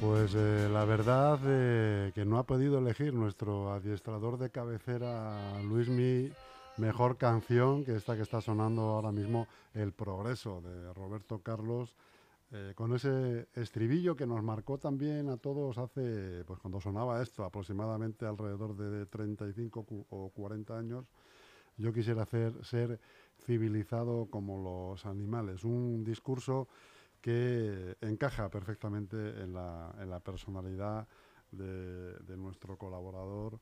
Pues eh, la verdad eh, que no ha podido elegir nuestro adiestrador de cabecera, Luismi, mejor canción que esta que está sonando ahora mismo, El Progreso, de Roberto Carlos, eh, con ese estribillo que nos marcó también a todos hace, pues cuando sonaba esto, aproximadamente alrededor de 35 o 40 años. Yo quisiera hacer, ser civilizado como los animales. Un discurso que encaja perfectamente en la, en la personalidad de, de, nuestro colaborador.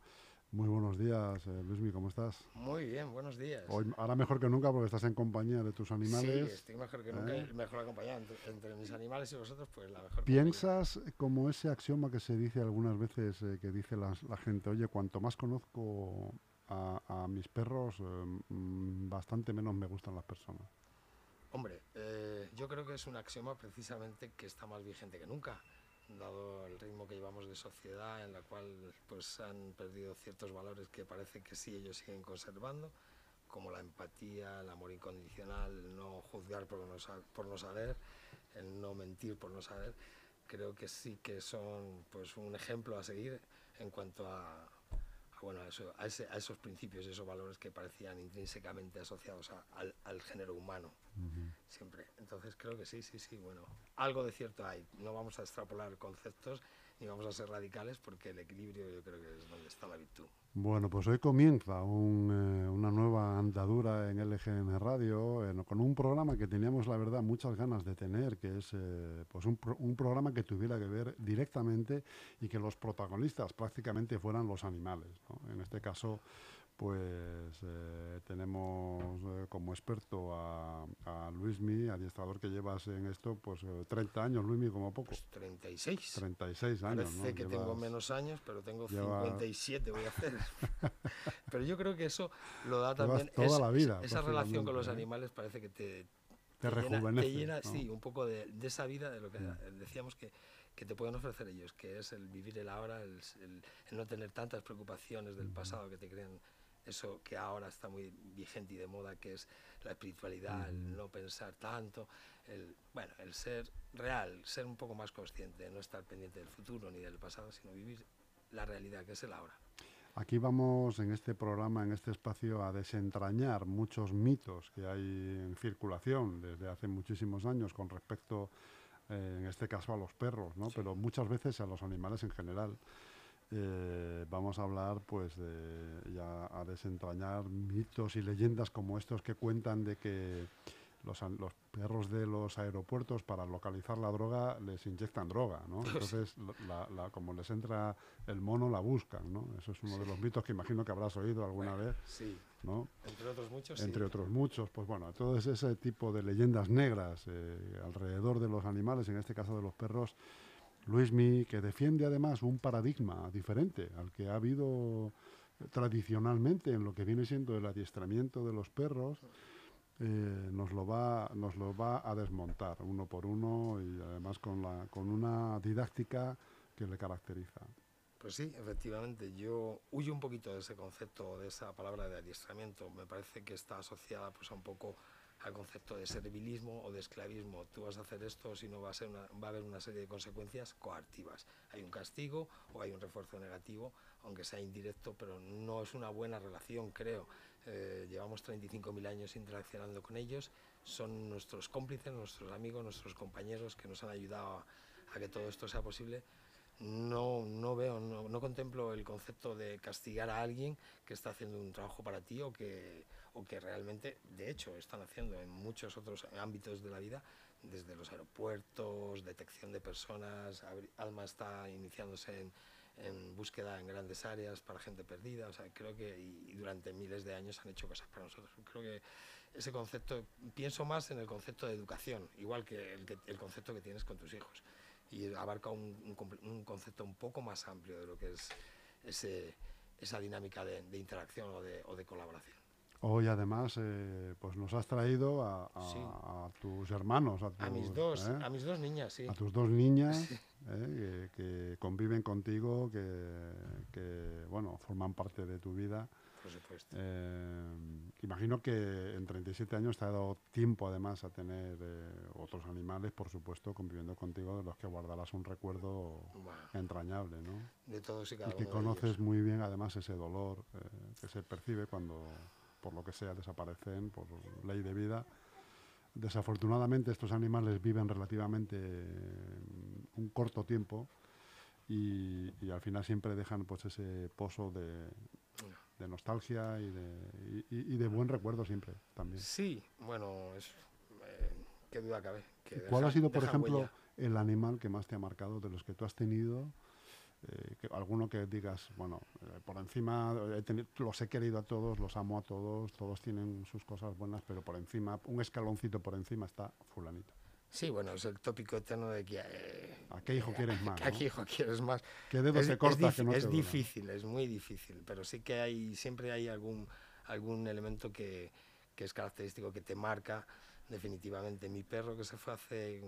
Muy buenos días, eh, Luismi, ¿cómo estás? Muy bien, buenos días. Hoy, ahora mejor que nunca porque estás en compañía de tus animales. Sí, estoy mejor que nunca, ¿eh? mejor acompañado entre, entre, mis animales y vosotros, pues la mejor. ¿Piensas compañía. como ese axioma que se dice algunas veces, eh, que dice la, la, gente, oye, cuanto más conozco a, a mis perros, eh, bastante menos me gustan las personas? Hombre, eh, yo creo que es un axioma precisamente que está más vigente que nunca, dado el ritmo que llevamos de sociedad en la cual pues han perdido ciertos valores que parece que sí ellos siguen conservando, como la empatía, el amor incondicional, el no juzgar por no, saber, el no mentir por no saber. Creo que sí que son pues un ejemplo a seguir en cuanto a, bueno, a, eso, a, esos principios esos valores que parecían intrínsecamente asociados al, género humano, siempre. Entonces creo que sí, sí, sí, bueno, algo de cierto hay. No vamos a extrapolar conceptos ni vamos a ser radicales porque el equilibrio yo creo que es donde está la virtud. Bueno, pues hoy comienza un, eh, una nueva andadura en LGN Radio eh, con un programa que teníamos, la verdad, muchas ganas de tener, que es eh, pues un, pro, un, programa que tuviera que ver directamente y que los protagonistas prácticamente fueran los animales. En este caso, pues eh, tenemos eh, como experto a, a Luismi, adiestrador que llevas en esto, pues eh, 30 años, Luismi, como poco. Pues 36. 36 años, Parece ¿no? que Llevas... tengo menos años, pero tengo Lleva... 57 voy a hacer. pero yo creo que eso lo da también... toda es, la vida. Esa relación con los animales parece que te... Te, te rejuvenece. Llena, te llena, ¿no? sí, un poco de, de, esa vida, de lo que decíamos que, que te pueden ofrecer ellos, que es el vivir el ahora, el, el, el no tener tantas preocupaciones del pasado que te crean eso que ahora está muy vigente y de moda, que es la espiritualidad, mm. el no pensar tanto, el, bueno, el ser real, ser un poco más consciente, no estar pendiente del futuro ni del pasado, sino vivir la realidad, que es el ahora. Aquí vamos en este programa, en este espacio, a desentrañar muchos mitos que hay en circulación desde hace muchísimos años con respecto, eh, en este caso, a los perros, ¿no? Sí. pero muchas veces a los animales en general. Eh, vamos a hablar pues de ya a desentrañar mitos y leyendas como estos que cuentan de que los, los, perros de los aeropuertos para localizar la droga les inyectan droga, ¿no? Entonces, la, la, como les entra el mono, la buscan, ¿no? Eso es uno sí. de los mitos que imagino que habrás oído alguna bueno, vez, sí. ¿no? Entre otros muchos, Entre sí. otros muchos, pues bueno, todo ese tipo de leyendas negras eh, alrededor de los animales, en este caso de los perros, Luismi, que defiende además un paradigma diferente al que ha habido tradicionalmente en lo que viene siendo el adiestramiento de los perros, eh, nos, lo va, nos lo va a desmontar uno por uno y además con, la, con una didáctica que le caracteriza. Pues sí, efectivamente, yo huyo un poquito de ese concepto, de esa palabra de adiestramiento. Me parece que está asociada pues, a un poco al concepto de servilismo o de esclavismo. Tú vas a hacer esto, si no va a, va a haber una serie de consecuencias coactivas. Hay un castigo o hay un refuerzo negativo, aunque sea indirecto, pero no es una buena relación, creo. Eh, llevamos 35.000 años interaccionando con ellos, son nuestros cómplices, nuestros amigos, nuestros compañeros que nos han ayudado a, a que todo esto sea posible no, no veo, no, no, contemplo el concepto de castigar a alguien que está haciendo un trabajo para ti o que, o que realmente, de hecho, están haciendo en muchos otros ámbitos de la vida, desde los aeropuertos, detección de personas, Alma está iniciándose en, búsqueda en grandes áreas para gente perdida, o sea, creo que durante miles de años han hecho cosas para nosotros. Creo que ese concepto, pienso más en el concepto de educación, igual que el, concepto que tienes con tus hijos, y abarca un, concepto un poco más amplio de lo que es ese, esa dinámica de, interacción o de colaboración. Hoy además eh, pues nos has traído a, a, tus hermanos, a, a mis dos, ¿eh? a mis dos niñas, sí. A tus dos niñas ¿eh? que, conviven contigo, que, que, bueno forman parte de tu vida. Por supuesto. imagino que en 37 años te ha dado tiempo además a tener otros animales, por supuesto, conviviendo contigo, de los que guardarás un recuerdo entrañable, ¿no? De todos y cada y que conoces muy bien además ese dolor que se percibe cuando por lo que sea, desaparecen por ley de vida. Desafortunadamente estos animales viven relativamente mm, un corto tiempo y, al final siempre dejan pues ese pozo de, nostalgia y de, y, de, buen recuerdo siempre también. Sí, bueno, es, eh, qué duda cabe. ¿Cuál ha sido, por ejemplo, el animal que más te ha marcado de los que tú has tenido? Eh, que, alguno que digas, bueno, eh, por encima, los he querido a todos, los amo a todos, todos tienen sus cosas buenas, pero por encima, un escaloncito por encima está fulanito. Sí, bueno, es el tópico eterno de que... Eh, ¿A qué hijo quieres más? ¿A qué hijo quieres más? ¿Qué dedo se corta es, que no Es difícil, es muy difícil, pero sí que hay, siempre hay algún, algún elemento que, que es característico, que te marca definitivamente. Mi perro que se fue hace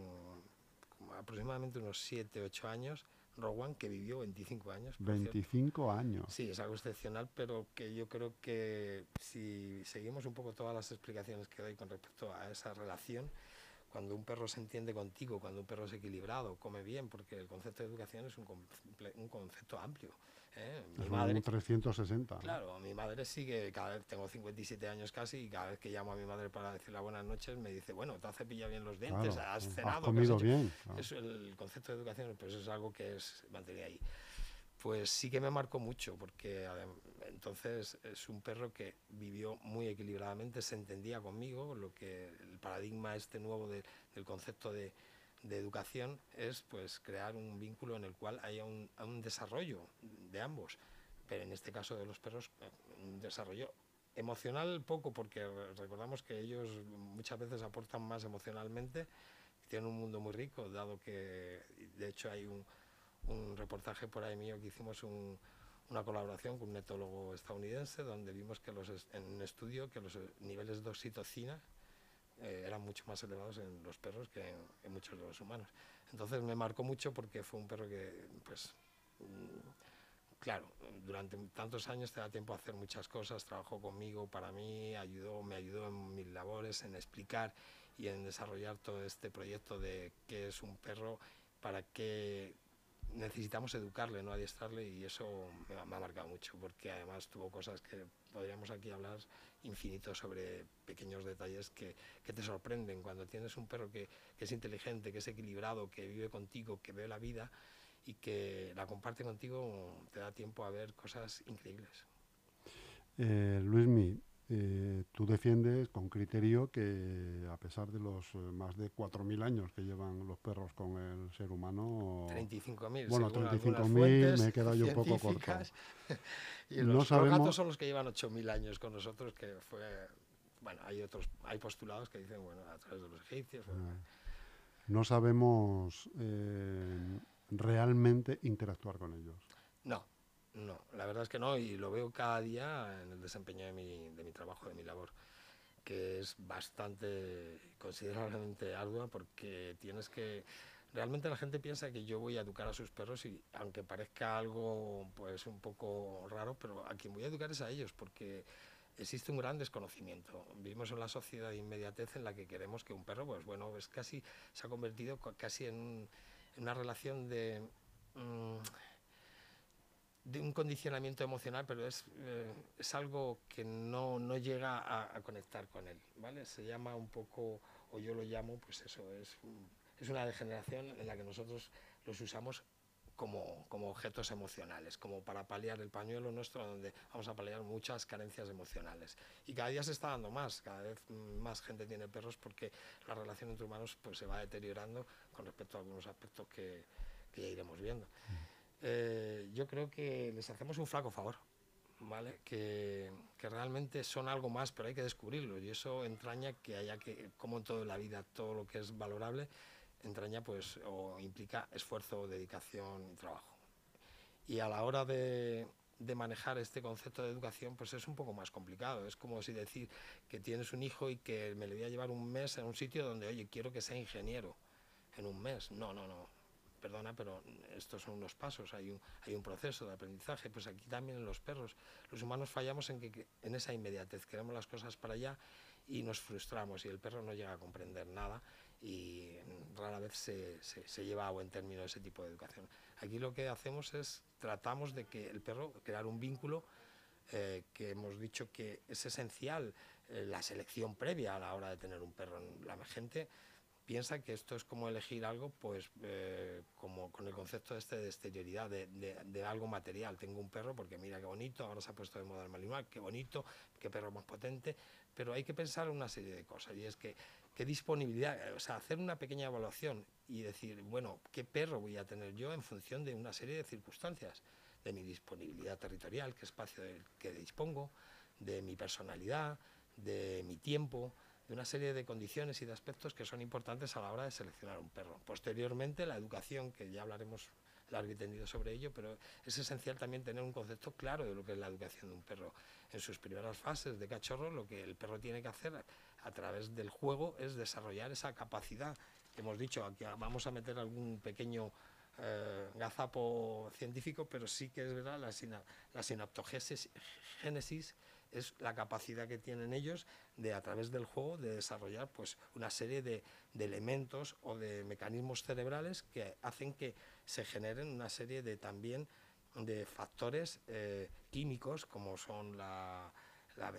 aproximadamente unos 7, 8 años, Rowan, que vivió 25 años. 25 años. Sí, es algo excepcional, pero que yo creo que si seguimos un poco todas las explicaciones que doy con respecto a esa relación, cuando un perro se entiende contigo, cuando un perro es equilibrado, come bien, porque el concepto de educación es un, un concepto amplio. ¿Eh? Mi madre, un 360. Claro, mi madre sigue, cada vez tengo 57 años casi, y cada vez que llamo a mi madre para decirle buenas noches, me dice, bueno, te has cepillado bien los dientes, has cenado. Has comido bien. Eso, el concepto de educación, pues es algo que es mantener ahí. Pues sí que me marcó mucho, porque entonces es un perro que vivió muy equilibradamente, se entendía conmigo, lo que el paradigma este nuevo de, del concepto de, de educación es pues crear un vínculo en el cual haya un, un, desarrollo de ambos, pero en este caso de los perros un desarrollo emocional poco porque recordamos que ellos muchas veces aportan más emocionalmente, tienen un mundo muy rico, dado que de hecho hay un, un reportaje por ahí mío que hicimos un, una colaboración con un etólogo estadounidense donde vimos que los, en un estudio que los niveles de oxitocina eh, eran mucho más elevados en los perros que en, muchos de los humanos. Entonces me marcó mucho porque fue un perro que, pues, mm, claro, durante tantos años te da tiempo a hacer muchas cosas, trabajó conmigo, para mí, ayudó, me ayudó en mis labores, en explicar y en desarrollar todo este proyecto de qué es un perro, para qué necesitamos educarle, no adiestrarle y eso me ha, marcado mucho porque además tuvo cosas que podríamos aquí hablar infinito sobre pequeños detalles que, que te sorprenden cuando tienes un perro que, es inteligente, que es equilibrado, que vive contigo, que ve la vida y que la comparte contigo, te da tiempo a ver cosas increíbles. Eh, Luismi, eh, tú defiendes con criterio que a pesar de los eh, más de 4.000 años que llevan los perros con el ser humano... 35.000. Bueno, 35.000, me he quedado yo un poco corto. y los, gatos son los que llevan 8.000 años con nosotros, que fue... Bueno, hay otros, hay postulados que dicen, bueno, a través de los egipcios... Ah. No sabemos eh, realmente interactuar con ellos. No, no, la verdad es que no, y lo veo cada día en el desempeño de mi, de mi trabajo, de mi labor, que es bastante, considerablemente ardua porque tienes que... Realmente la gente piensa que yo voy a educar a sus perros y aunque parezca algo pues un poco raro, pero a quien voy a educar es a ellos porque existe un gran desconocimiento. Vivimos en una sociedad de inmediatez en la que queremos que un perro, pues bueno, es casi, se ha convertido casi en, una relación de... Mm, de un condicionamiento emocional, pero es, eh, es algo que no, no llega a, a, conectar con él, ¿vale? Se llama un poco, o yo lo llamo, pues eso, es, es una degeneración en la que nosotros los usamos como, como objetos emocionales, como para paliar el pañuelo nuestro, donde vamos a paliar muchas carencias emocionales. Y cada día se está dando más, cada vez más gente tiene perros porque la relación entre humanos pues, se va deteriorando con respecto a algunos aspectos que, que ya iremos viendo. Eh, yo creo que les hacemos un flaco favor, ¿vale? Que, que, realmente son algo más, pero hay que descubrirlo y eso entraña que haya que, como en toda la vida, todo lo que es valorable, entraña pues o implica esfuerzo, dedicación y trabajo. Y a la hora de, de, manejar este concepto de educación pues es un poco más complicado. Es como si decir que tienes un hijo y que me le voy a llevar un mes en un sitio donde, oye, quiero que sea ingeniero en un mes. No, no, no. Perdona, pero estos son unos pasos, hay un, proceso de aprendizaje. Pues aquí también en los perros, los humanos fallamos en que, en esa inmediatez queremos las cosas para allá y nos frustramos y el perro no llega a comprender nada y rara vez se, lleva a buen término ese tipo de educación. Aquí lo que hacemos es tratamos de que el perro, crear un vínculo eh, que hemos dicho que es esencial eh, la selección previa a la hora de tener un perro. La gente piensa que esto es como elegir algo, pues eh, como con el concepto este de exterioridad, de, de, algo material. Tengo un perro porque mira qué bonito, ahora se ha puesto de moda el Malinois, qué bonito, qué perro más potente, pero hay que pensar una serie de cosas y es que qué disponibilidad, o sea, hacer una pequeña evaluación y decir, bueno, qué perro voy a tener yo en función de una serie de circunstancias, de mi disponibilidad territorial, qué espacio que dispongo, de mi personalidad, de mi tiempo, de una serie de condiciones y de aspectos que son importantes a la hora de seleccionar un perro. Posteriormente, la educación, que ya hablaremos largo y tendido sobre ello, pero es esencial también tener un concepto claro de lo que es la educación de un perro. En sus primeras fases de cachorro, lo que el perro tiene que hacer a través del juego es desarrollar esa capacidad. Hemos dicho, aquí vamos a meter algún pequeño eh, gazapo científico, pero sí que es verdad, la, sina, la sinaptogénesis es la capacidad que tienen ellos de a través del juego de desarrollar pues una serie de, elementos o de mecanismos cerebrales que hacen que se generen una serie de también de factores eh, químicos como son la, la,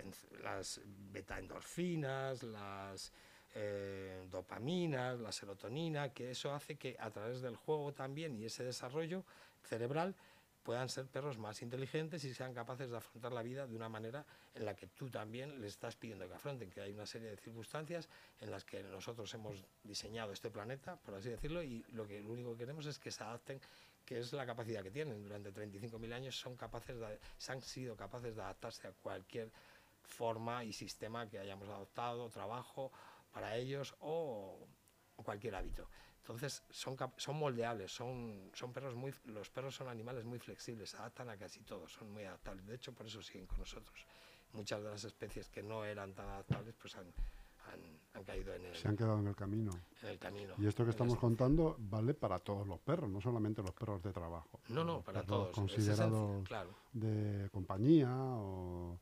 las betaendorfinas, las eh, dopaminas, la serotonina, que eso hace que a través del juego también y ese desarrollo cerebral puedan ser perros más inteligentes y sean capaces de afrontar la vida de una manera en la que tú también les estás pidiendo que afronten, que hay una serie de circunstancias en las que nosotros hemos diseñado este planeta, por así decirlo, y lo que lo único que queremos es que se adapten, que es la capacidad que tienen. Durante 35.000 años son capaces de, se han sido capaces de adaptarse a cualquier forma y sistema que hayamos adoptado, trabajo para ellos o cualquier hábito. Entonces son, son moldeables, son, son perros muy, los perros son animales muy flexibles, se adaptan a casi todo, son muy adaptables. De hecho, por eso siguen con nosotros. Muchas de las especies que no eran tan adaptables pues han, han, han caído en el... Se han quedado en el camino. En el camino. Y esto que estamos contando vale para todos los perros, no solamente los perros de trabajo. No, no, para todos. Considerados claro. de compañía o...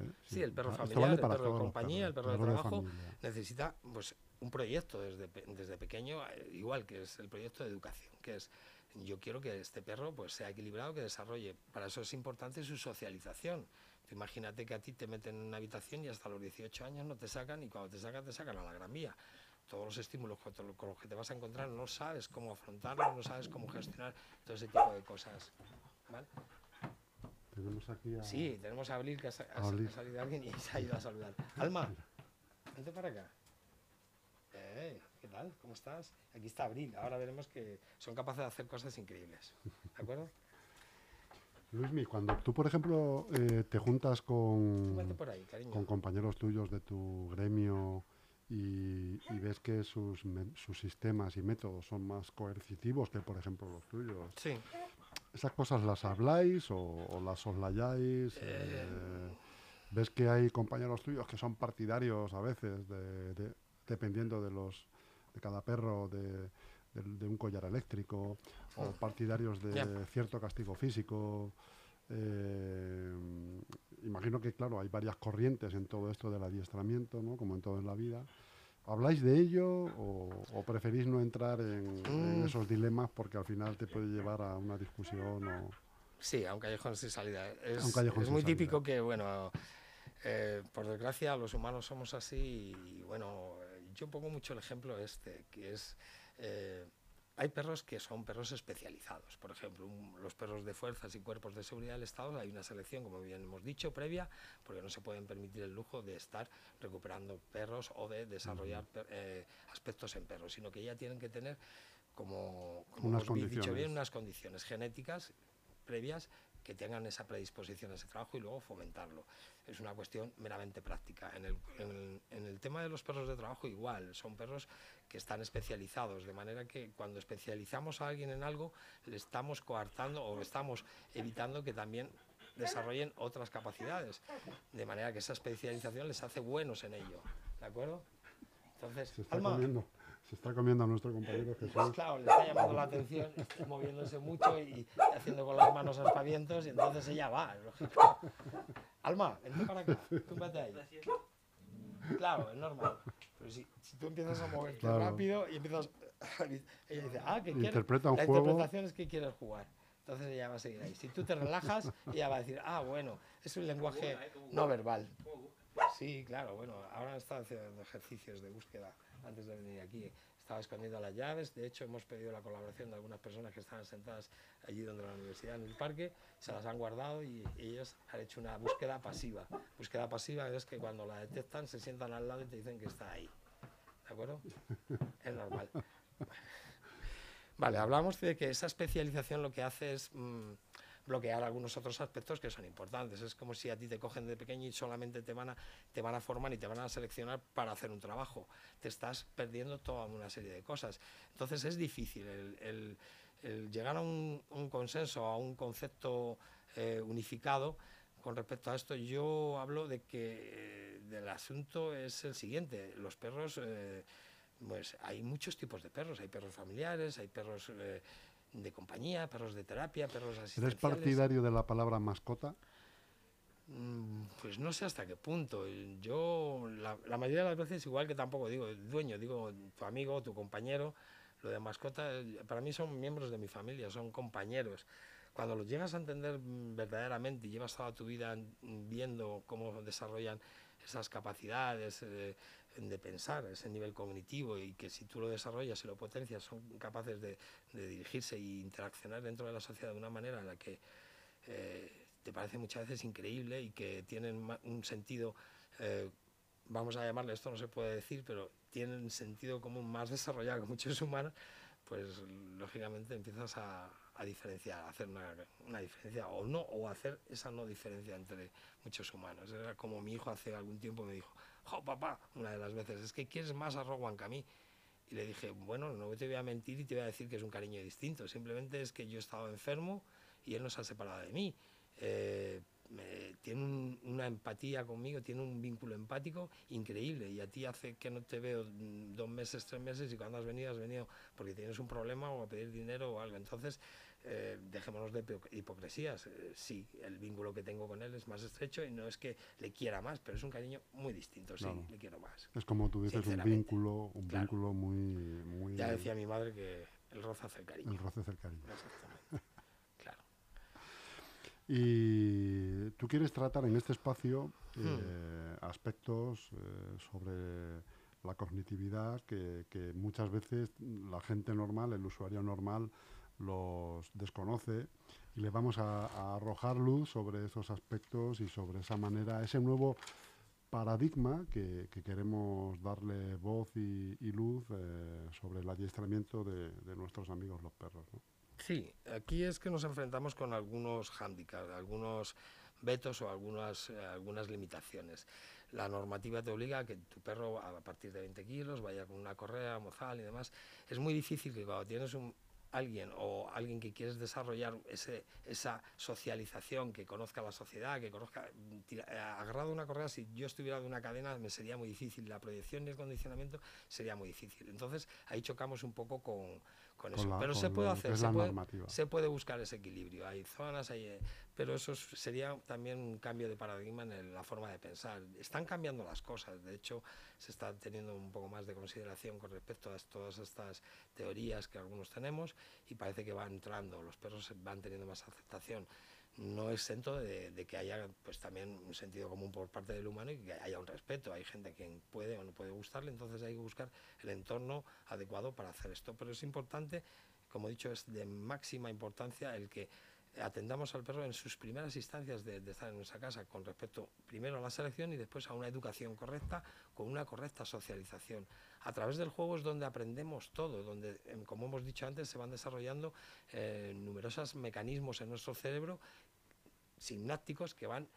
Eh, sí, sí, el perro familiar, vale el perro de compañía, perros, el perro, de trabajo, de necesita pues, un proyecto desde, desde pequeño, eh, igual que es el proyecto de educación, que es yo quiero que este perro pues, sea equilibrado, que desarrolle. Para eso es importante su socialización. Imagínate que a ti te meten en una habitación y hasta los 18 años no te sacan y cuando te sacan te sacan a la gran vía. Todos los estímulos con, con los que te vas a encontrar no sabes cómo afrontarlos, no sabes cómo gestionar todo ese tipo de cosas. ¿vale? Tenemos aquí a... Sí, tenemos a Abril, que ha, ha, ha salido alguien y se ha ido a saludar. Alma, vente para acá. Eh, ¿Qué tal? ¿Cómo estás? Aquí está Abril. Ahora veremos que son capaces de hacer cosas increíbles. ¿De acuerdo? Luismi, cuando tú, por ejemplo, eh, te juntas con, ahí, con compañeros tuyos de tu gremio y, y ves que sus, sus sistemas y métodos son más coercitivos que, por ejemplo, los tuyos. Sí. ¿Esas cosas las habláis o, o las soslayáis? Eh... Eh, ¿Ves que hay compañeros tuyos que son partidarios a veces, de, de, dependiendo de los de cada perro, de, de, de un collar eléctrico, o partidarios de Yeah. cierto castigo físico? Eh, imagino que, claro, hay varias corrientes en todo esto del adiestramiento, ¿no? como en todo en la vida. ¿Habláis de ello o, o preferís no entrar en, en, Mm. esos dilemas porque al final te puede llevar a una discusión o... Sí, a un callejón sin salida. Es, A un callejón es sin muy salida. típico que, bueno, eh, por desgracia los humanos somos así y, bueno, yo pongo mucho el ejemplo este, que es... Eh, hay perros que son perros especializados. Por ejemplo, los perros de fuerzas y cuerpos de seguridad del Estado, hay una selección, como bien hemos dicho, previa, porque no se pueden permitir el lujo de estar recuperando perros o de desarrollar eh, aspectos en perros, sino que ya tienen que tener, como, como hemos dicho bien, unas condiciones genéticas previas que tengan esa predisposición a ese trabajo y luego fomentarlo. Es una cuestión meramente práctica. En el, en, el, tema de los perros de trabajo igual, son perros que están especializados, de manera que cuando especializamos a alguien en algo, le estamos coartando o estamos evitando que también desarrollen otras capacidades, de manera que esa especialización les hace buenos en ello. ¿De acuerdo? Entonces, se está comiendo a nuestro compañero Jesús. Claro, le está llamando la atención, moviéndose mucho y haciendo con las manos aspavientos y entonces ella va, lógico. Alma, vente para acá, túmbate ahí. Claro, es normal. Pero si, si tú empiezas a moverte rápido y empiezas... Ella dice, ah, que quieres... Interpreta un la juego. interpretación es que quieres jugar. Entonces ella va a seguir ahí. Si tú te relajas, ella va a decir, ah, bueno, es un lenguaje no verbal. Sí, claro, bueno, ahora está haciendo ejercicios de búsqueda antes de venir aquí. Estaba escondiendo las llaves, de hecho hemos pedido la colaboración de algunas personas que estaban sentadas allí donde la universidad, en el parque, se las han guardado y ellos han hecho una búsqueda pasiva. Búsqueda pasiva es que cuando la detectan se sientan al lado y te dicen que está ahí. ¿De acuerdo? Es normal. Vale, hablamos de que esa especialización lo que hace es... Mm, bloquear algunos otros aspectos que son importantes. Es como si a ti te cogen de pequeño y solamente te van a, te van a formar y te van a seleccionar para hacer un trabajo. Te estás perdiendo toda una serie de cosas. Entonces es difícil el, llegar a un, consenso, a un concepto eh, unificado con respecto a esto. Yo hablo de que del asunto es el siguiente. Los perros... Eh, pues hay muchos tipos de perros, hay perros familiares, hay perros eh, de compañía, perros de terapia, perros asistenciales. ¿Eres partidario de la palabra mascota? Mm, pues no sé hasta qué punto. Yo, la, mayoría de las veces, igual que tampoco digo dueño, digo tu amigo, tu compañero. Lo de mascota, para mí son miembros de mi familia, son compañeros. Cuando los llegas a entender verdaderamente y llevas toda tu vida viendo cómo desarrollan esas capacidades, eh, de pensar, ese nivel cognitivo y que si tú lo desarrollas y lo potencias son capaces de, dirigirse e interaccionar dentro de la sociedad de una manera en la que eh, te parece muchas veces increíble y que tienen un sentido, eh, vamos a llamarle, esto no se puede decir, pero tienen sentido común más desarrollado que muchos humanos, pues lógicamente empiezas a, diferenciar, a hacer una, una, diferencia o no, o hacer esa no diferencia entre muchos humanos. Era como mi hijo hace algún tiempo me dijo, jo papá, una de las veces, es que quieres más a Rowan que a mí. Y le dije, bueno, no te voy a mentir y te voy a decir que es un cariño distinto, simplemente es que yo he estado enfermo y él no se ha separado de mí. Eh, tiene una empatía conmigo, tiene un vínculo empático increíble y a ti hace que no te veo dos meses, tres meses y cuando has venido has venido porque tienes un problema o a pedir dinero o algo. Entonces, eh, dejémonos de hipocresías. Eh, sí, el vínculo que tengo con él es más estrecho y no es que le quiera más, pero es un cariño muy distinto, sí, le quiero más. Es como tú dices, un vínculo, un vínculo muy, muy... Ya decía mi madre que el roce hace el cariño. El roce hace el cariño. Exactamente, claro. Y tú quieres tratar en este espacio eh, hmm. aspectos eh, sobre la cognitividad que, que muchas veces la gente normal, el usuario normal, los desconoce y le vamos a, arrojar luz sobre esos aspectos y sobre esa manera, ese nuevo paradigma que, queremos darle voz y, luz eh, sobre el adiestramiento de, nuestros amigos los perros. Sí, aquí es que nos enfrentamos con algunos hándicaps, algunos vetos o algunas, eh, algunas limitaciones. La normativa te obliga a que tu perro a partir de 20 kilos vaya con una correa, mozal y demás. Es muy difícil que cuando tienes un, alguien o alguien que quieres desarrollar ese, esa socialización, que conozca la sociedad, que conozca, agarrado una correa, si yo estuviera de una cadena me sería muy difícil, la proyección y el condicionamiento sería muy difícil. Entonces ahí chocamos un poco con, eso. pero se puede hacer, se puede, se puede, buscar ese equilibrio. Hay zonas, hay, eh, pero eso sería también un cambio de paradigma en la forma de pensar. Están cambiando las cosas, de hecho se está teniendo un poco más de consideración con respecto a todas estas teorías que algunos tenemos y parece que va entrando, los perros van teniendo más aceptación. No exento de, de, que haya pues también un sentido común por parte del humano y que haya un respeto. Hay gente que puede o no puede gustarle, entonces hay que buscar el entorno adecuado para hacer esto. Pero es importante, como he dicho, es de máxima importancia el que atendamos al perro en sus primeras instancias de, estar en nuestra casa con respecto primero a la selección y después a una educación correcta con una correcta socialización. A través del juego es donde aprendemos todo, donde, em, como hemos dicho antes, se van desarrollando eh, numerosos mecanismos en nuestro cerebro sinápticos que van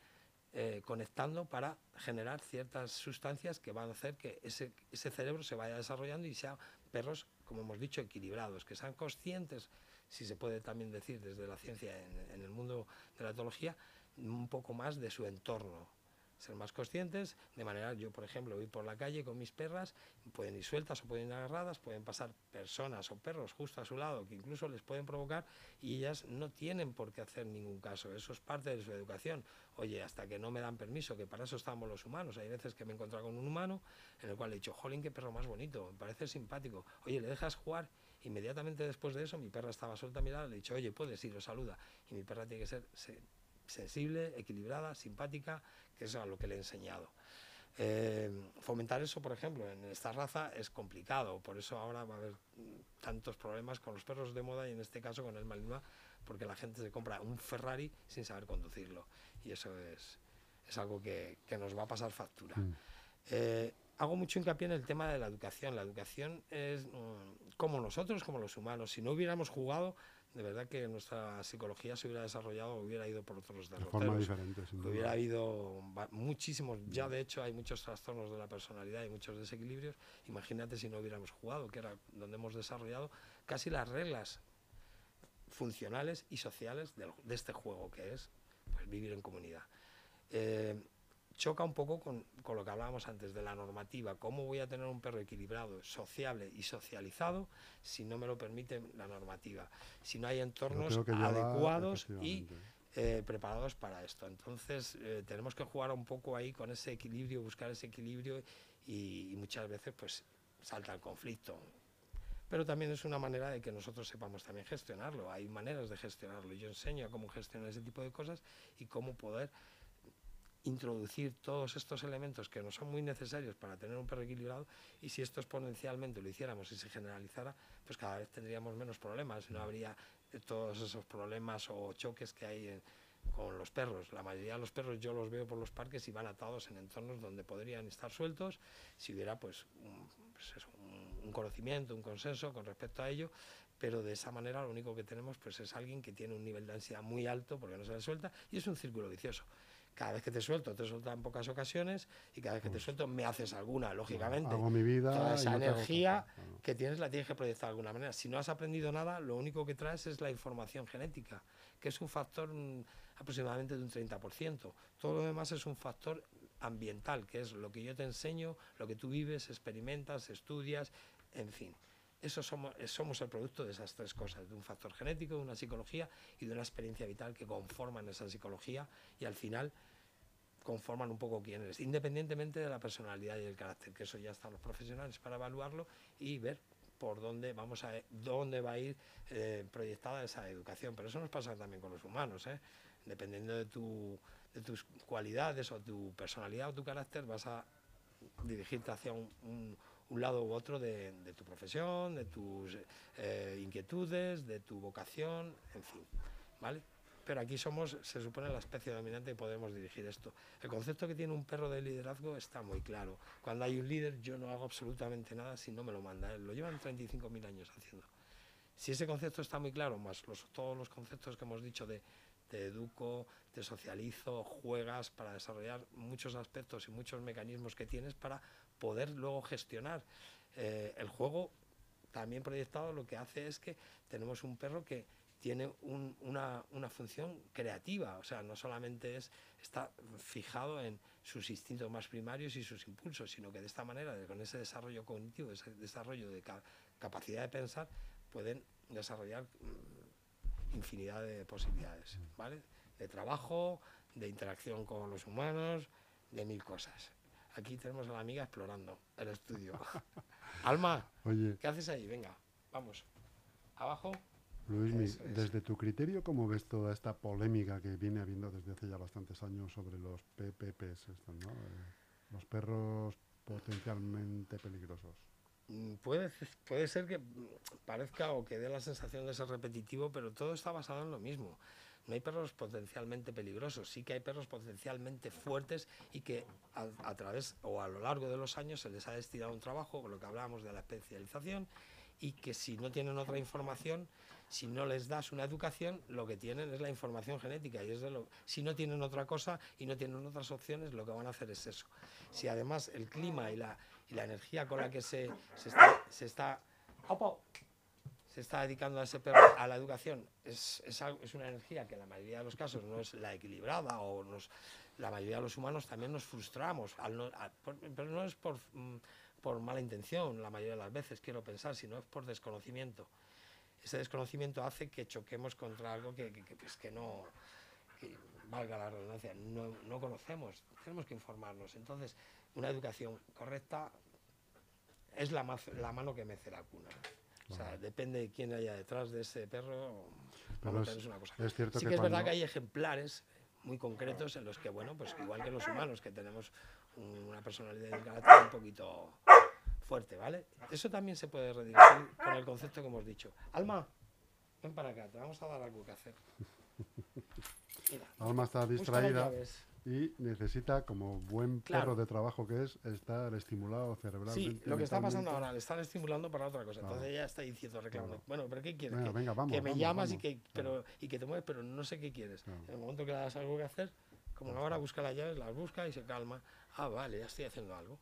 eh, conectando para generar ciertas sustancias que van a hacer que ese, ese cerebro se vaya desarrollando y sean perros, como hemos dicho, equilibrados, que sean conscientes si se puede también decir desde la ciencia en, el mundo de la etología, un poco más de su entorno, ser más conscientes, de manera, yo por ejemplo voy por la calle con mis perras, pueden ir sueltas o pueden ir agarradas, pueden pasar personas o perros justo a su lado que incluso les pueden provocar y ellas no tienen por qué hacer ningún caso, eso es parte de su educación. Oye, hasta que no me dan permiso, que para eso estamos los humanos, hay veces que me he encontrado con un humano en el cual he dicho, jolín, qué perro más bonito, me parece simpático, oye, le dejas jugar Inmediatamente después de eso, mi perra estaba suelta a mirar, le he dicho, oye, puedes ir, lo saluda. Y mi perra tiene que ser sensible, equilibrada, simpática, que es a lo que le he enseñado. Eh, fomentar eso, por ejemplo, en esta raza es complicado, por eso ahora va a haber tantos problemas con los perros de moda y en este caso con el Malinois, porque la gente se compra un Ferrari sin saber conducirlo y eso es, es algo que, que, nos va a pasar factura. Mm. Eh, hago mucho hincapié en el tema de la educación. La educación es mm, como nosotros, como los humanos. Si no hubiéramos jugado, de verdad que nuestra psicología se hubiera desarrollado, hubiera ido por otros derroteros. De forma diferente, Hubiera habido muchísimos, ya de hecho hay muchos trastornos de la personalidad y muchos desequilibrios. Imagínate si no hubiéramos jugado, que era donde hemos desarrollado casi las reglas funcionales y sociales de, este juego, que es pues, vivir en comunidad. Eh, choca un poco con, lo que hablábamos antes de la normativa. ¿Cómo voy a tener un perro equilibrado, sociable y socializado si no me lo permite la normativa? Si no hay entornos adecuados y eh, preparados para esto. Entonces eh, tenemos que jugar un poco ahí con ese equilibrio, buscar ese equilibrio y, muchas veces pues salta el conflicto. Pero también es una manera de que nosotros sepamos también gestionarlo. Hay maneras de gestionarlo. Yo enseño cómo gestionar ese tipo de cosas y cómo poder introducir todos estos elementos que no son muy necesarios para tener un perro equilibrado y si esto exponencialmente lo hiciéramos y se generalizara, pues cada vez tendríamos menos problemas, no habría todos esos problemas o choques que hay con los perros. La mayoría de los perros yo los veo por los parques y van atados en entornos donde podrían estar sueltos si hubiera pues, un, pues un, conocimiento, un consenso con respecto a ello, pero de esa manera lo único que tenemos pues es alguien que tiene un nivel de ansiedad muy alto porque no se le suelta y es un círculo vicioso cada vez que te suelto, te suelto en pocas ocasiones y cada vez que te suelto me haces alguna, lógicamente. Hago mi vida. Toda esa energía que tienes la tienes que proyectar de alguna manera. Si no has aprendido nada, lo único que traes es la información genética, que es un factor mm, aproximadamente de un 30%. Todo lo demás es un factor ambiental, que es lo que yo te enseño, lo que tú vives, experimentas, estudias, en fin. Eso somos, somos el producto de esas tres cosas, de un factor genético, de una psicología y de una experiencia vital que conforman esa psicología y al final conforman un poco quién eres, independientemente de la personalidad y el carácter, que eso ya están los profesionales para evaluarlo y ver por dónde vamos a dónde va a ir eh, proyectada esa educación. Pero eso nos pasa también con los humanos, ¿eh? dependiendo de, tu, de tus cualidades o tu personalidad o tu carácter, vas a dirigirte hacia un, un, lado u otro de, tu profesión, de tus eh, inquietudes, de tu vocación, en fin, ¿vale? pero aquí somos, se supone, la especie dominante y podemos dirigir esto. El concepto que tiene un perro de liderazgo está muy claro. Cuando hay un líder, yo no hago absolutamente nada si no me lo manda. Lo llevan 35.000 años haciendo. Si ese concepto está muy claro, más todos los conceptos que hemos dicho de te educo, te socializo, juegas para desarrollar muchos aspectos y muchos mecanismos que tienes para poder luego gestionar. Eh, el juego también proyectado lo que hace es que tenemos un perro que tiene una, una, función creativa, o sea, no solamente es, está fijado en sus instintos más primarios y sus impulsos, sino que de esta manera, con ese desarrollo cognitivo, ese desarrollo de capacidad de pensar, pueden desarrollar mm, infinidad de posibilidades, ¿vale? De trabajo, de interacción con los humanos, de mil cosas. Aquí tenemos a la amiga explorando el estudio. Alma, ¿qué haces ahí? Venga, vamos. Abajo. Luis, desde tu criterio, ¿cómo ves toda esta polémica que viene habiendo desde hace ya bastantes años sobre los PPPs, ¿no? Eh, los perros potencialmente peligrosos? Mm, puede, puede ser que parezca o que dé la sensación de ser repetitivo, pero todo está basado en lo mismo. No hay perros potencialmente peligrosos, sí que hay perros potencialmente fuertes y que a, través o a lo largo de los años se les ha destinado un trabajo, con lo que hablábamos de la especialización, y que si no tienen otra información, si no les das una educación, lo que tienen es la información genética y es si no tienen otra cosa y no tienen otras opciones, lo que van a hacer es eso. Si además el clima y la, y la energía con la que se, se está se está dedicando a ese perro a la educación es, es, es, una energía que en la mayoría de los casos no es la equilibrada o nos, la mayoría de los humanos también nos frustramos, pero no es por, mm, por mala intención la mayoría de las veces, quiero pensar, sino es por desconocimiento. Ese desconocimiento hace que choquemos contra algo que, que, pues que no, valga la redundancia, no, no conocemos, tenemos que informarnos. Entonces, una educación correcta es la, la mano que mece la cuna. O sea, depende de quién haya detrás de ese perro. es, una cosa. es cierto sí que, es verdad que hay ejemplares muy concretos en los que, bueno, pues igual que los humanos, que tenemos una personalidad y un carácter un poquito fuerte, ¿vale? Eso también se puede redirigir con el concepto que hemos dicho. Alma, ven para acá, te vamos a dar algo que hacer. Alma está distraída y necesita, como buen perro de trabajo que es, estar estimulado cerebralmente. Sí, lo que está pasando ahora, le están estimulando para otra cosa. Entonces ella está diciendo, reclamando, bueno, pero ¿qué quieres? que, me llamas Y, que, pero, y que te mueves, pero no sé qué quieres. En el momento que le das algo que hacer, como ahora busca las llaves, las busca y se calma. Ah, vale, ya estoy haciendo algo.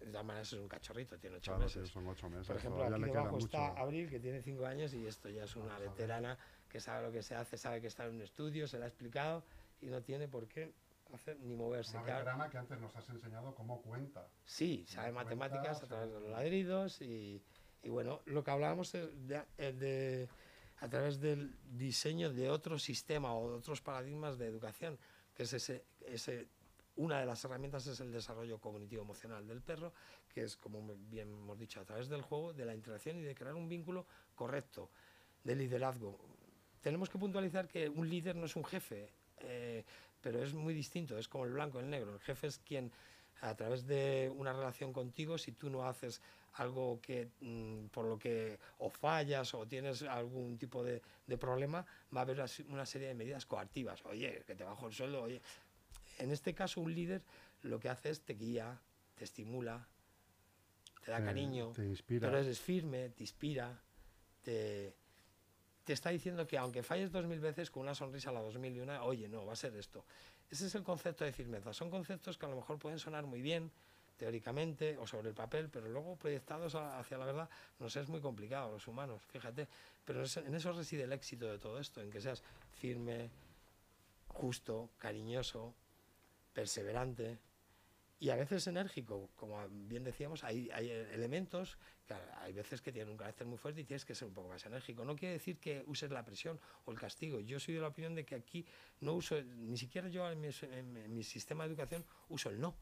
De todas maneras es un cachorrito, tiene ocho meses. son ocho meses. Por ejemplo, aquí debajo está Abril, que tiene cinco años y esto ya es una veterana que sabe lo que se hace, sabe que está en un estudio, se le ha explicado y no tiene por qué ni moverse. Una veterana que antes nos has enseñado cómo cuenta. Sí, sabe matemáticas a través de los ladridos y, y bueno, lo que hablábamos es de, a través del diseño de otro sistema o de otros paradigmas de educación, que es ese, ese una de las herramientas es el desarrollo cognitivo emocional del perro, que es, como bien hemos dicho, a través del juego, de la interacción y de crear un vínculo correcto, de liderazgo. Tenemos que puntualizar que un líder no es un jefe, eh, pero es muy distinto, es como el blanco y el negro. El jefe es quien, a través de una relación contigo, si tú no haces algo que mm, por lo que o fallas o tienes algún tipo de, de, problema, va a haber una serie de medidas coactivas. Oye, que te bajo el sueldo, oye. En este caso, un líder lo que hace es te guía, te estimula, te da cariño, te inspira. pero eres firme, te inspira, te, te está diciendo que aunque falles dos mil veces con una sonrisa a la dos mil y una, oye, no, va a ser esto. Ese es el concepto de firmeza. Son conceptos que a lo mejor pueden sonar muy bien teóricamente o sobre el papel, pero luego proyectados hacia la verdad nos es muy complicado los humanos, fíjate. Pero en eso reside el éxito de todo esto, en que seas firme, justo, cariñoso, perseverante, y a veces enérgico, como bien decíamos, hay, hay elementos que hay veces que tienen un carácter muy fuerte y tienes que ser un poco más enérgico. No quiere decir que uses la presión o el castigo. Yo soy de la opinión de que aquí no uso, ni siquiera yo en mi, en mi sistema de educación uso el no,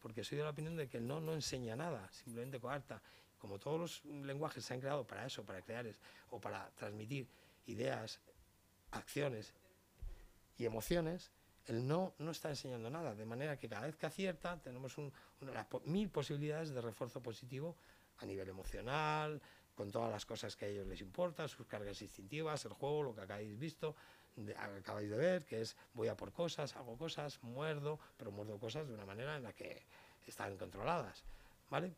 porque soy de la opinión de que el no no enseña nada, simplemente coarta. Como todos los lenguajes se han creado para eso, para crear o para transmitir ideas, acciones y emociones, el no no está enseñando nada, de manera que cada vez que acierta tenemos mil posibilidades de refuerzo positivo a nivel emocional, con todas las cosas que a ellos les importan, sus cargas instintivas, el juego, lo que acabáis visto, acabáis de ver, que es voy a por cosas, hago cosas, muerdo, pero muerdo cosas de una manera en la que están controladas, ¿vale?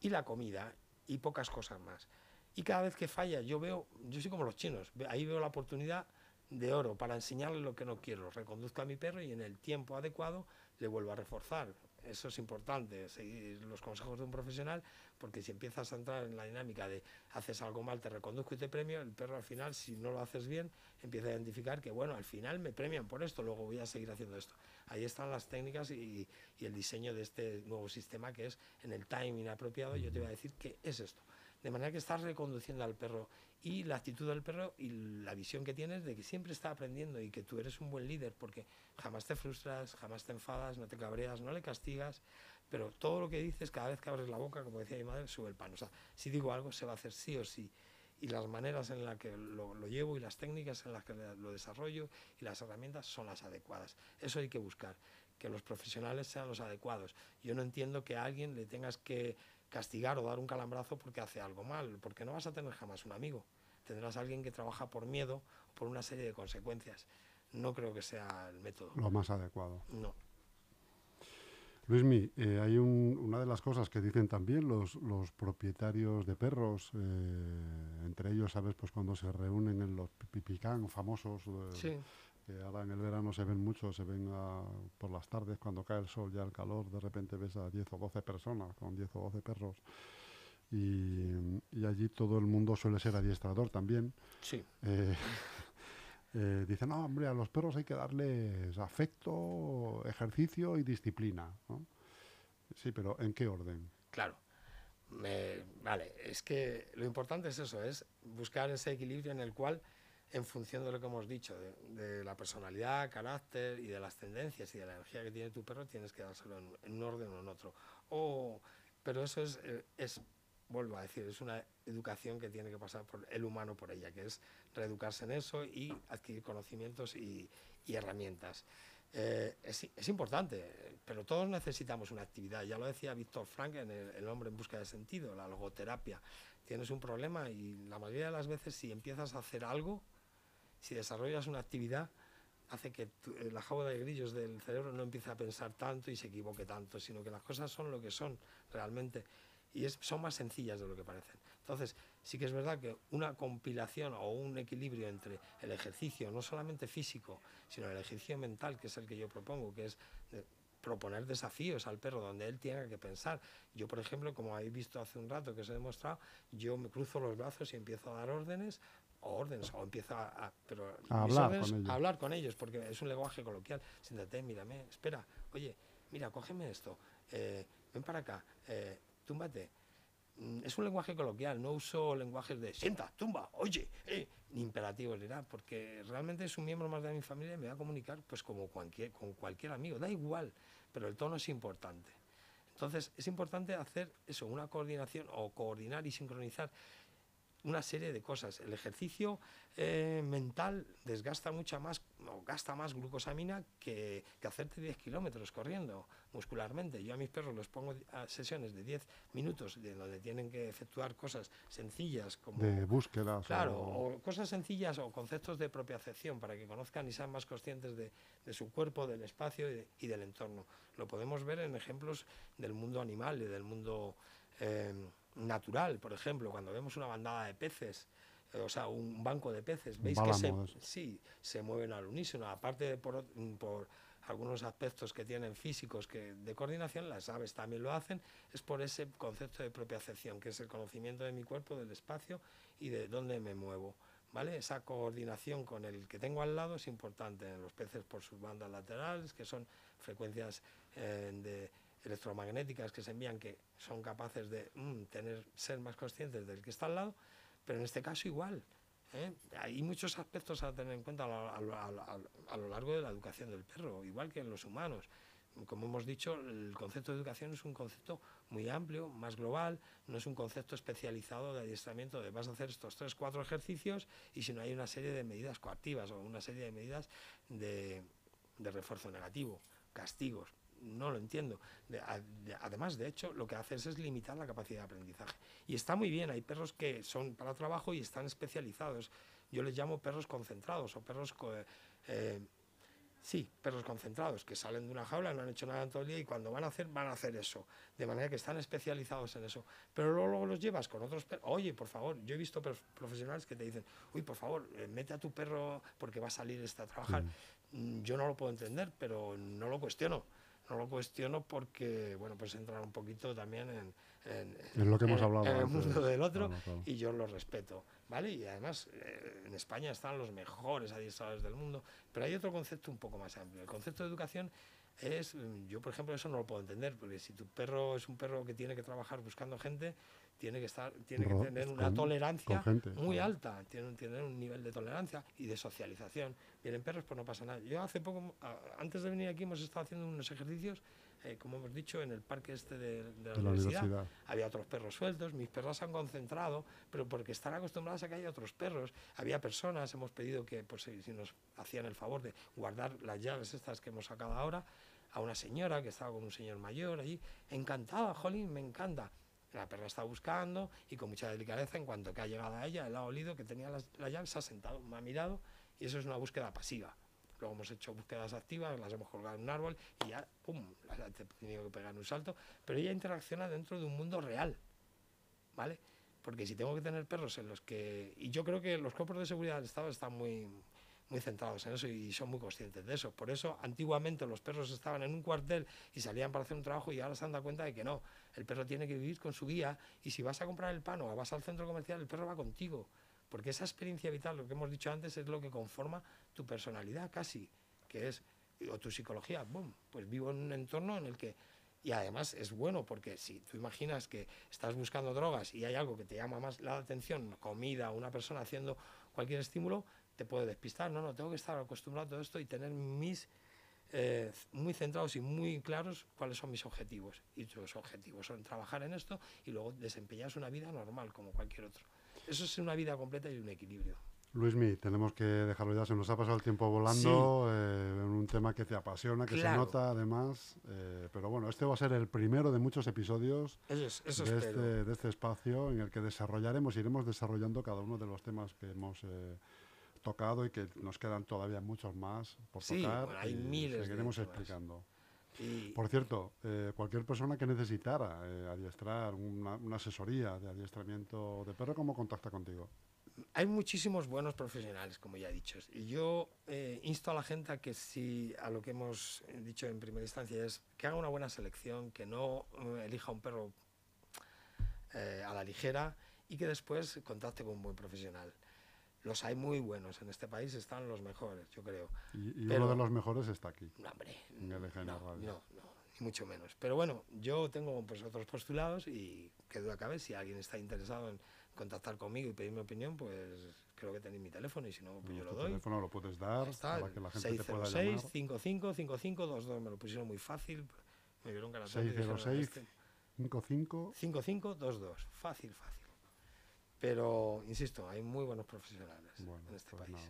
Y la comida y pocas cosas más. Y cada vez que falla, yo veo, yo soy como los chinos, ahí veo la oportunidad de oro para enseñarle lo que no quiero. Reconduzco a mi perro y en el tiempo adecuado le vuelvo a reforzar. Eso es importante, seguir los consejos de un profesional, porque si empiezas a entrar en la dinámica de haces algo mal, te reconduzco y te premio, el perro al final, si no lo haces bien, empieza a identificar que, bueno, al final me premian por esto, luego voy a seguir haciendo esto. Ahí están las técnicas y, el diseño de este nuevo sistema que es en el timing apropiado, yo te voy a decir que es esto. De manera que estás reconduciendo al perro y la actitud del perro y la visión que tienes de que siempre está aprendiendo y que tú eres un buen líder porque jamás te frustras, jamás te enfadas, no te cabreas, no le castigas, pero todo lo que dices cada vez que abres la boca, como decía mi madre, sube el pan. O sea, si digo algo se va a hacer sí o sí. y las maneras en las que lo, lo, llevo y las técnicas en las que lo desarrollo y las herramientas son las adecuadas. Eso hay que buscar, que los profesionales sean los adecuados. Yo no entiendo que a alguien le tengas que castigar o dar un calambrazo porque hace algo mal, porque no vas a tener jamás un amigo. Tendrás a alguien que trabaja por miedo o por una serie de consecuencias. No creo que sea el método. Lo más adecuado. No. Luismi, eh, hay un, una de las cosas que dicen también los, los propietarios de perros, eh, entre ellos, ¿sabes? Pues cuando se reúnen en los pipicán famosos, eh, Sí. Que ahora en el verano se ven mucho, se ven a- por las tardes cuando cae el sol, ya el calor, de repente ves a 10 o 12 personas con 10 o 12 perros. Y, y allí todo el mundo suele ser adiestrador también. Sí. Eh, eh, dicen, no, hombre, a los perros hay que darles afecto, ejercicio y disciplina. ¿no? Sí, pero ¿en qué orden? Claro. Me- vale, es que lo importante es eso, es buscar ese equilibrio en el cual, en función de lo que hemos dicho, de, de la personalidad, carácter y de las tendencias y de la energía que tiene tu perro, tienes que dárselo en, en un orden o en otro. O, pero eso es, eh, es, vuelvo a decir, es una educación que tiene que pasar por el humano por ella, que es reeducarse en eso y adquirir conocimientos y, y herramientas. Eh, es, es importante, pero todos necesitamos una actividad. Ya lo decía Víctor Frank en el, el hombre en busca de sentido, la logoterapia. Tienes un problema y la mayoría de las veces si empiezas a hacer algo, si desarrollas una actividad, hace que eh, la jaula de grillos del cerebro no empiece a pensar tanto y se equivoque tanto, sino que las cosas son lo que son realmente y son más sencillas de lo que parecen. Entonces, sí que es verdad que una compilación o un equilibrio entre el ejercicio, no solamente físico, sino el ejercicio mental, que es el que yo propongo, que es proponer desafíos al perro donde él tenga que pensar. Yo, por ejemplo, como habéis visto hace un rato que os he demostrado, yo me cruzo los brazos y empiezo a dar órdenes, órdenes, o empiezo a, pero A hablar órdenes- con ellos. a hablar con ellos, porque es un lenguaje coloquial. Siéntate, mírame, espera, oye, mira, cógeme esto, eh, ven para acá, eh, túmbate. Mm, Es un lenguaje coloquial, no uso lenguajes de sienta, tumba, oye, eh, ni imperativos ni nada, porque realmente es un miembro más de mi familia y me va a comunicar pues como cualquier, con cualquier amigo, da igual, pero el tono es importante. Entonces es importante hacer eso, una coordinación o coordinar y sincronizar una serie de cosas. El ejercicio eh, mental desgasta mucha más, o gasta más glucosamina que, que hacerte 10 kilómetros corriendo muscularmente. Yo a mis perros los pongo a sesiones de 10 minutos de donde tienen que efectuar cosas sencillas como... De búsquedas. Claro, o- o cosas sencillas o conceptos de propiocepción para que conozcan y sean más conscientes de, de su cuerpo, del espacio y, de- y del entorno. Lo podemos ver en ejemplos del mundo animal y del mundo eh, natural, por ejemplo, cuando vemos una bandada de peces, eh, o sea, un banco de peces, veis que se, sí, se mueven al unísono, aparte de por, ot- por algunos aspectos que tienen físicos que de coordinación, las aves también lo hacen, es por ese concepto de propiocepción, que es el conocimiento de mi cuerpo, del espacio y de dónde me muevo. ¿Vale? Esa coordinación con el que tengo al lado es importante en los peces por sus bandas laterales, que son frecuencias eh, de electromagnéticas que se envían que son capaces de mm, tener, ser más conscientes del que está al lado, pero en este caso igual. ¿eh? Hay muchos aspectos a tener en cuenta a lo, largo de la educación del perro, igual que en los humanos. Como hemos dicho, el concepto de educación es un concepto muy amplio, más global, no es un concepto especializado de adiestramiento de vas a hacer estos tres, cuatro ejercicios y si no hay una serie de medidas coactivas o una serie de medidas de refuerzo negativo, castigos. No lo entiendo. Además, de hecho, lo que haces es limitar la capacidad de aprendizaje. Y está muy bien, hay perros que son para trabajo y están especializados. Yo les llamo perros concentrados o perros co- eh, Sí, perros concentrados, que salen de una jaula, no han hecho nada en todo el día y cuando van a hacer, van a hacer eso. De manera que están especializados en eso. Pero luego, luego los llevas con otros perros. Oye, por favor, yo he visto profesionales que te dicen, uy, por favor, eh, mete a tu perro porque va a salir este a trabajar. Mm, Yo no lo puedo entender, pero no lo cuestiono. No lo cuestiono porque, bueno, pues entrar un poquito también en, en- Es lo que hemos en- hablado en el mundo del otro Claro, claro. y yo lo respeto, ¿vale? Y además eh, en España están los mejores adiestradores del mundo, pero hay otro concepto un poco más amplio. El concepto de educación es, mm, yo por ejemplo eso no lo puedo entender, porque si tu perro es un perro que tiene que trabajar buscando gente, tiene que estar tiene que tener una tolerancia muy alta tiene tener un nivel de tolerancia y de socialización. Vienen perros pues no pasa nada. Yo hace poco antes de venir aquí hemos estado haciendo unos ejercicios eh, como hemos dicho en el parque este de, la, universidad. había otros perros sueltos mis perros se han concentrado pero porque están acostumbrados a que haya otros perros. Había personas hemos pedido que pues si nos hacían el favor de guardar las llaves estas que hemos sacado ahora a una señora que estaba con un señor mayor allí. Encantada jolín me encanta la perra está buscando y con mucha delicadeza, en cuanto que ha llegado a ella, él ha olido que tenía la, llave, se ha sentado, me ha mirado y eso es una búsqueda pasiva. Luego hemos hecho búsquedas activas, las hemos colgado en un árbol y ya, ¡pum!, las ha tenido que pegar en un salto, pero ella interacciona dentro de un mundo real, ¿vale? Porque si tengo que tener perros en los que... Y yo creo que los cuerpos de seguridad del Estado están muy, muy centrados en eso y son muy conscientes de eso. Por eso, antiguamente los perros estaban en un cuartel y salían para hacer un trabajo y ahora se han dado cuenta de que no. El perro tiene que vivir con su guía y si vas a comprar el pan o vas al centro comercial, el perro va contigo. Porque esa experiencia vital, lo que hemos dicho antes, es lo que conforma tu personalidad casi, que es, o tu psicología. Boom, pues vivo en un entorno en el que y además es bueno porque si tú imaginas que estás buscando drogas y hay algo que te llama más la atención, comida, una persona haciendo cualquier estímulo, te puede despistar. No, no, tengo que estar acostumbrado a todo esto y tener mis eh, muy centrados y muy claros cuáles son mis objetivos. Y tus objetivos son trabajar en esto y luego desempeñarse una vida normal como cualquier otro. Eso es una vida completa y un equilibrio. Luismi, tenemos que dejarlo ya, se nos ha pasado el tiempo volando, eh, en un tema que te apasiona, que se nota además, eh, pero bueno, este va a ser el primero de muchos episodios de, este, de, este, espacio en el que desarrollaremos, iremos desarrollando cada uno de los temas que hemos tocado y que nos quedan todavía muchos más por tocar. hay miles. Seguiremos explicando. Por cierto, eh, cualquier persona que necesitara eh, adiestrar una, asesoría de adiestramiento de perro, ¿cómo contacta contigo? Hay muchísimos buenos profesionales, como ya he dicho. Y yo eh, insto a la gente a que si a lo que hemos dicho en primera instancia es que haga una buena selección, que no elija un perro a la ligera y que después contacte con un buen profesional los hay muy buenos. En este país están los mejores, yo creo. Y, uno de los mejores está aquí. No, hombre. no, no, no, ni mucho menos. Pero bueno, yo tengo pues, otros postulados y que duda cabe, si alguien está interesado en contactar conmigo y pedir mi opinión, pues creo que tenéis mi teléfono y si no, pues yo lo doy. teléfono lo puedes dar para que la gente 606 te pueda llamar. 55 55 me lo pusieron muy fácil. Me vieron 606 55 5522, fácil, fácil. Pero, insisto, hay muy buenos profesionales en este pues país.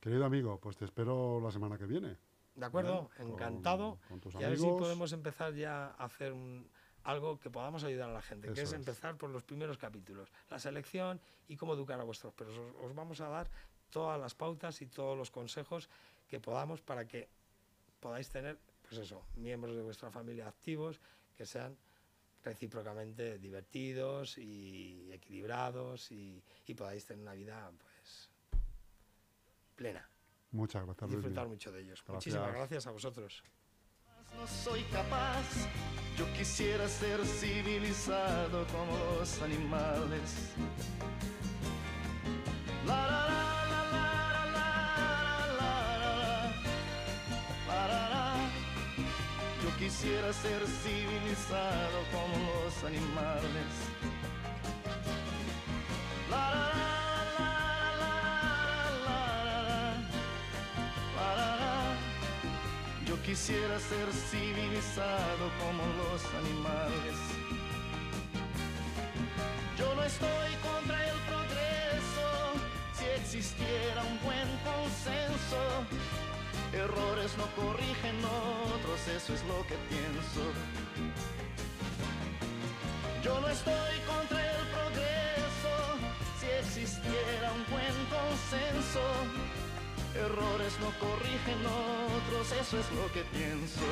Querido amigo, pues te espero la semana que viene. De acuerdo, encantado. y a ver si podemos empezar ya a hacer algo que podamos ayudar a la gente, que es, empezar por los primeros capítulos, la selección y cómo educar a vuestros perros. os, vamos a dar todas las pautas y todos los consejos que podamos para que podáis tener, pues eso, miembros de vuestra familia activos que sean recíprocamente divertidos y equilibrados y, podáis tener una vida pues plena. Muchas gracias. disfrutar mucho de ellos. Muchísimas gracias a vosotros. No soy capaz, yo quisiera ser civilizado como los animales. Quisiera ser civilizado como los animales. La, la, la, Yo quisiera ser civilizado como los animales. Yo no estoy contra el progreso si existiera un buen consenso Errores no corrigen otros, eso es lo que pienso. Yo no estoy contra el progreso, si existiera un buen consenso. Errores no corrigen otros, eso es lo que pienso.